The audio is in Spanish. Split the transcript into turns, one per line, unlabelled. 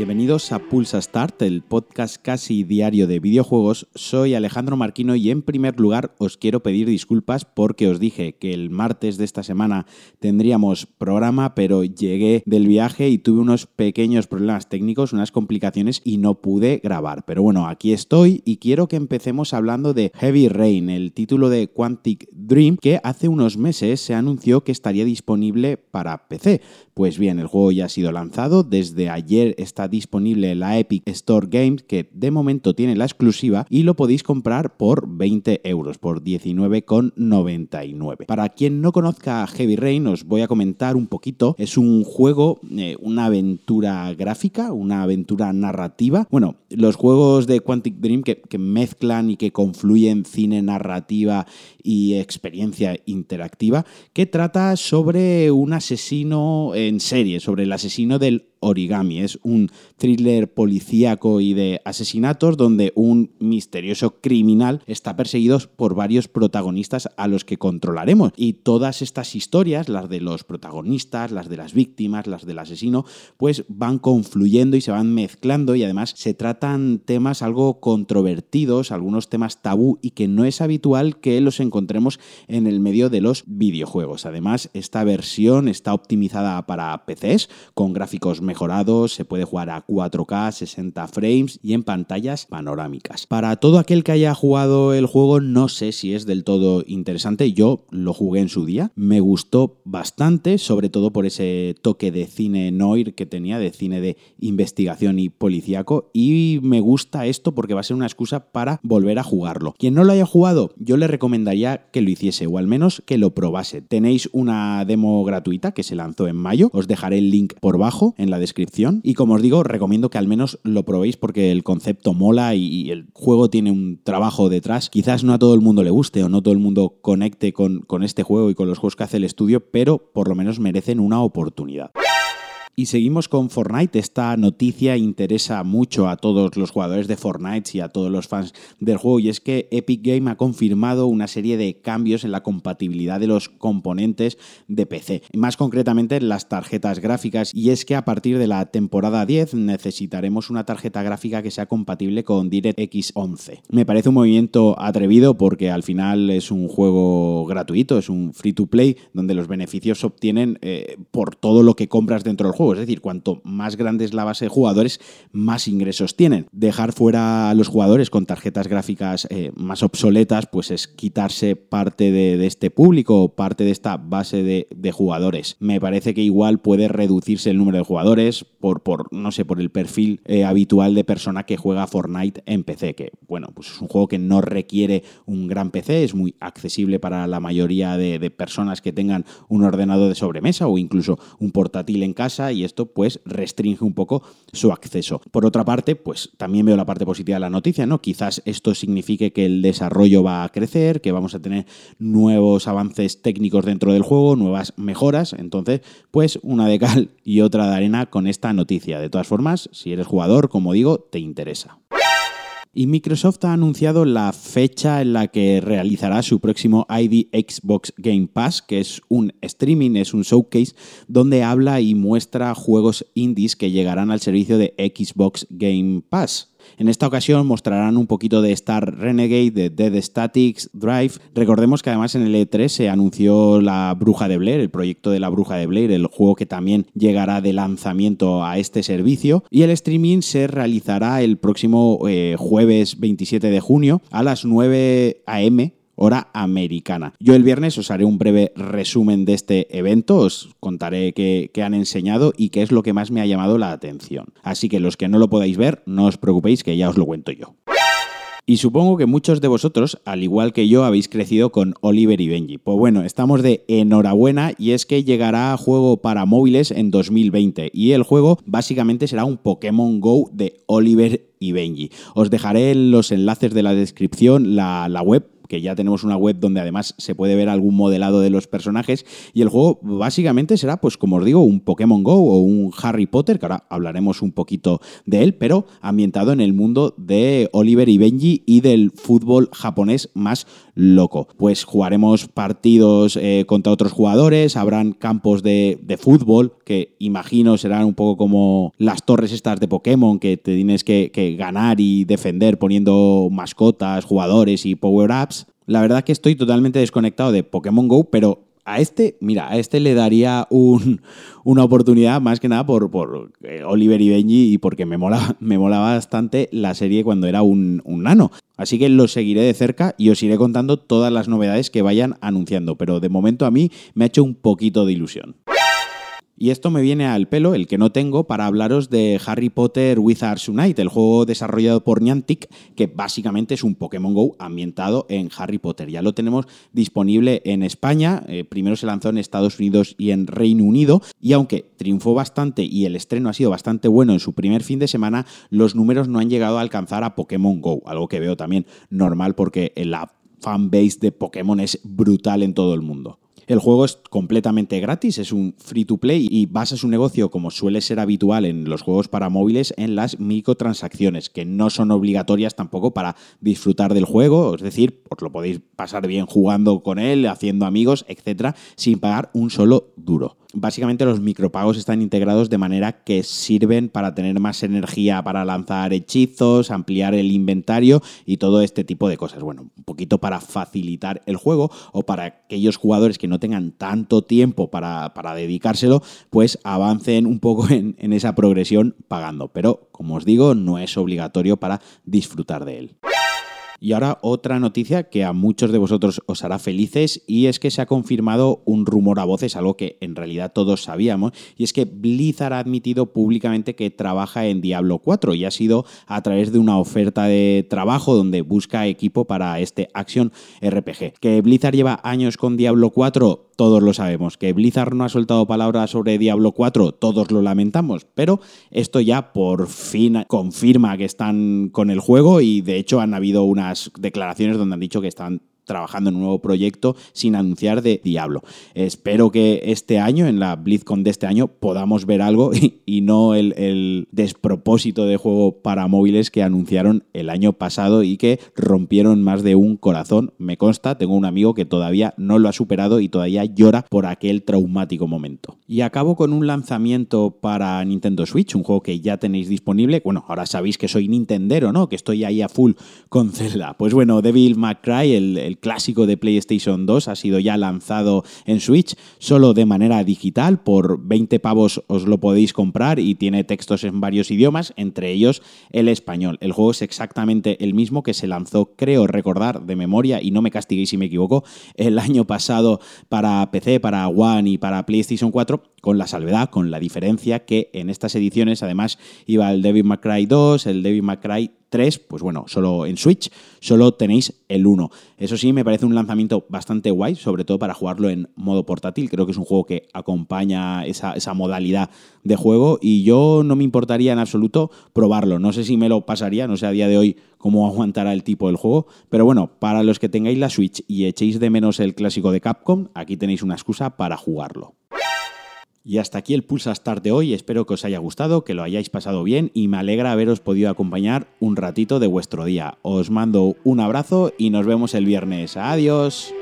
Bienvenidos a Pulsa Start, el podcast casi diario de videojuegos. Soy Alejandro Marquino y en primer lugar os quiero pedir disculpas porque os dije que el martes de esta semana tendríamos programa, pero llegué del viaje y tuve unos pequeños problemas técnicos, unas complicaciones y no pude grabar. Pero bueno, aquí estoy y quiero que empecemos hablando de Heavy Rain, el título de Quantic Dream que hace unos meses se anunció que estaría disponible para PC. Pues bien, el juego ya ha sido lanzado, desde ayer está disponible la Epic Store Games, que de momento tiene la exclusiva, y lo podéis comprar por 20 euros, por 19,99. Para quien no conozca Heavy Rain, os voy a comentar un poquito. Es un juego, eh, una aventura gráfica, una aventura narrativa. Bueno, los juegos de Quantic Dream que, que mezclan y que confluyen cine, narrativa y experiencia interactiva, que trata sobre un asesino en serie, sobre el asesino del Origami. Es un thriller policíaco y de asesinatos donde un misterioso criminal está perseguido por varios protagonistas a los que controlaremos. Y todas estas historias, las de los protagonistas, las de las víctimas, las del asesino, pues van confluyendo y se van mezclando y además se tratan temas algo controvertidos, algunos temas tabú y que no es habitual que los encontremos en el medio de los videojuegos. Además, esta versión está optimizada para PCs con gráficos mejorado, se puede jugar a 4K, 60 frames y en pantallas panorámicas. Para todo aquel que haya jugado el juego, no sé si es del todo interesante. Yo lo jugué en su día, me gustó bastante, sobre todo por ese toque de cine noir que tenía, de cine de investigación y policíaco. Y me gusta esto porque va a ser una excusa para volver a jugarlo. Quien no lo haya jugado, yo le recomendaría que lo hiciese o al menos que lo probase. Tenéis una demo gratuita que se lanzó en mayo, os dejaré el link por bajo en la descripción. Y como os digo, recomiendo que al menos lo probéis porque el concepto mola y, el juego tiene un trabajo detrás. Quizás no a todo el mundo le guste o no todo el mundo conecte con, con este juego y con los juegos que hace el estudio, pero por lo menos merecen una oportunidad. Y seguimos con Fortnite. Esta noticia interesa mucho a todos los jugadores de Fortnite y a todos los fans del juego. Y es que Epic Game ha confirmado una serie de cambios en la compatibilidad de los componentes de PC. Más concretamente en las tarjetas gráficas. Y es que a partir de la temporada 10 necesitaremos una tarjeta gráfica que sea compatible con DirectX 11. Me parece un movimiento atrevido porque al final es un juego gratuito, es un free to play donde los beneficios se obtienen eh, por todo lo que compras dentro del juego es decir, cuanto más grande es la base de jugadores, más ingresos tienen. Dejar fuera a los jugadores con tarjetas gráficas eh, más obsoletas, pues es quitarse parte de, este público, parte de esta base de, jugadores. Me parece que igual puede reducirse el número de jugadores por, por no sé, por el perfil eh, habitual de persona que juega Fortnite en PC, que bueno, pues es un juego que no requiere un gran PC, es muy accesible para la mayoría de, personas que tengan un ordenador de sobremesa o incluso un portátil en casa esto pues restringe un poco su acceso. Por otra parte, pues también veo la parte positiva de la noticia, ¿no? Quizás esto signifique que el desarrollo va a crecer, que vamos a tener nuevos avances técnicos dentro del juego, nuevas mejoras, entonces pues una de cal y otra de arena con esta noticia. De todas formas, si eres jugador, como digo, te interesa. Y Microsoft ha anunciado la fecha en la que realizará su próximo ID Xbox Game Pass, que es un streaming, es un showcase donde habla y muestra juegos indies que llegarán al servicio de Xbox Game Pass. En esta ocasión mostrarán un poquito de Star Renegade, de Dead Statics, Drive. Recordemos que además en el E3 se anunció La Bruja de Blair, el proyecto de La Bruja de Blair, el juego que también llegará de lanzamiento a este servicio. Y el streaming se realizará el próximo eh, jueves 27 de junio a las 9 am hora americana. Yo el viernes os haré un breve resumen de este evento, os contaré qué, han enseñado y qué es lo que más me ha llamado la atención. Así que los que no lo podáis ver, no os preocupéis que ya os lo cuento yo. Y supongo que muchos de vosotros, al igual que yo, habéis crecido con Oliver y Benji. Pues bueno, estamos de enhorabuena y es que llegará a juego para móviles en 2020 y el juego básicamente será un Pokémon Go de Oliver y Benji. Os dejaré en los enlaces de la descripción la, la web que ya tenemos una web donde además se puede ver algún modelado de los personajes y el juego básicamente será, pues como os digo, un Pokémon Go o un Harry Potter, que ahora hablaremos un poquito de él, pero ambientado en el mundo de Oliver y Benji y del fútbol japonés más loco. Pues jugaremos partidos eh, contra otros jugadores, habrán campos de, de fútbol que imagino serán un poco como las torres estas de Pokémon, que te tienes que, ganar y defender poniendo mascotas, jugadores y power-ups. La verdad que estoy totalmente desconectado de Pokémon Go, pero a este, mira, a este le daría una oportunidad más que nada por, por eh, Oliver y Benji y porque me mola, me mola bastante la serie cuando era un, un nano. Así que lo seguiré de cerca y os iré contando todas las novedades que vayan anunciando, pero de momento a mí me ha hecho un poquito de ilusión. Y esto me viene al pelo, el que no tengo, para hablaros de Harry Potter Wizards Unite, el juego desarrollado por Niantic, que básicamente es un Pokémon Go ambientado en Harry Potter. Ya lo tenemos disponible en España, eh, primero se lanzó en Estados Unidos y en Reino Unido, y aunque triunfó bastante y el estreno ha sido bastante bueno en su primer fin de semana, los números no han llegado a alcanzar a Pokémon Go, algo que veo también normal porque la fanbase de Pokémon es brutal en todo el mundo. El juego es completamente gratis, es un free to play y basa su negocio, como suele ser habitual en los juegos para móviles, en las microtransacciones, que no son obligatorias tampoco para disfrutar del juego, es decir, os lo podéis pasar bien jugando con él, haciendo amigos, etcétera, sin pagar un solo duro básicamente los micropagos están integrados de manera que sirven para tener más energía para lanzar hechizos, ampliar el inventario y todo este tipo de cosas. Bueno, un poquito para facilitar el juego o para aquellos jugadores que no tengan tanto tiempo para, dedicárselo, pues avancen un poco en, en esa progresión pagando. Pero, como os digo, no es obligatorio para disfrutar de él. Y ahora otra noticia que a muchos de vosotros os hará felices y es que se ha confirmado un rumor a voces, algo que en realidad todos sabíamos, y es que Blizzard ha admitido públicamente que trabaja en Diablo 4 y ha sido a través de una oferta de trabajo donde busca equipo para este Action RPG. Que Blizzard lleva años con Diablo 4, todos lo sabemos. Que Blizzard no ha soltado palabras sobre Diablo 4, todos lo lamentamos, pero esto ya por fin confirma que están con el juego y de hecho han habido unas declaraciones donde han dicho que están trabajando en un nuevo proyecto sin anunciar de Diablo. Espero que este año, en la BlizzCon de este año, podamos ver algo y, no el, despropósito de juego para móviles que anunciaron el año pasado y que rompieron más de un corazón. Me consta, tengo un amigo que todavía no lo ha superado y todavía llora por aquel traumático momento. Y acabo con un lanzamiento para Nintendo Switch, un juego que ya tenéis disponible. Bueno, ahora sabéis que soy Nintendero, ¿no? Que estoy ahí a full con Zelda. Pues bueno, Devil May Cry, el clásico de PlayStation 2 ha sido ya lanzado en Switch, solo de manera digital, por 20 pavos os lo podéis comprar y tiene textos en varios idiomas, entre ellos el español. El juego es exactamente el mismo que se lanzó, creo recordar de memoria, y no me castiguéis si me equivoco, el año pasado para PC, para One y para PlayStation 4, con la salvedad, con la diferencia que en estas ediciones además iba el Devil May Cry 2, el Devil May 3, pues bueno, solo en Switch, solo tenéis el 1. Eso sí, me parece un lanzamiento bastante guay, sobre todo para jugarlo en modo portátil. Creo que es un juego que acompaña esa, esa modalidad de juego y yo no me importaría en absoluto probarlo. No sé si me lo pasaría, no sé a día de hoy cómo aguantará el tipo del juego, pero bueno, para los que tengáis la Switch y echéis de menos el clásico de Capcom, aquí tenéis una excusa para jugarlo. Y hasta aquí el Pulsa Start de hoy. Espero que os haya gustado, que lo hayáis pasado bien y me alegra haberos podido acompañar un ratito de vuestro día. Os mando un abrazo y nos vemos el viernes. Adiós.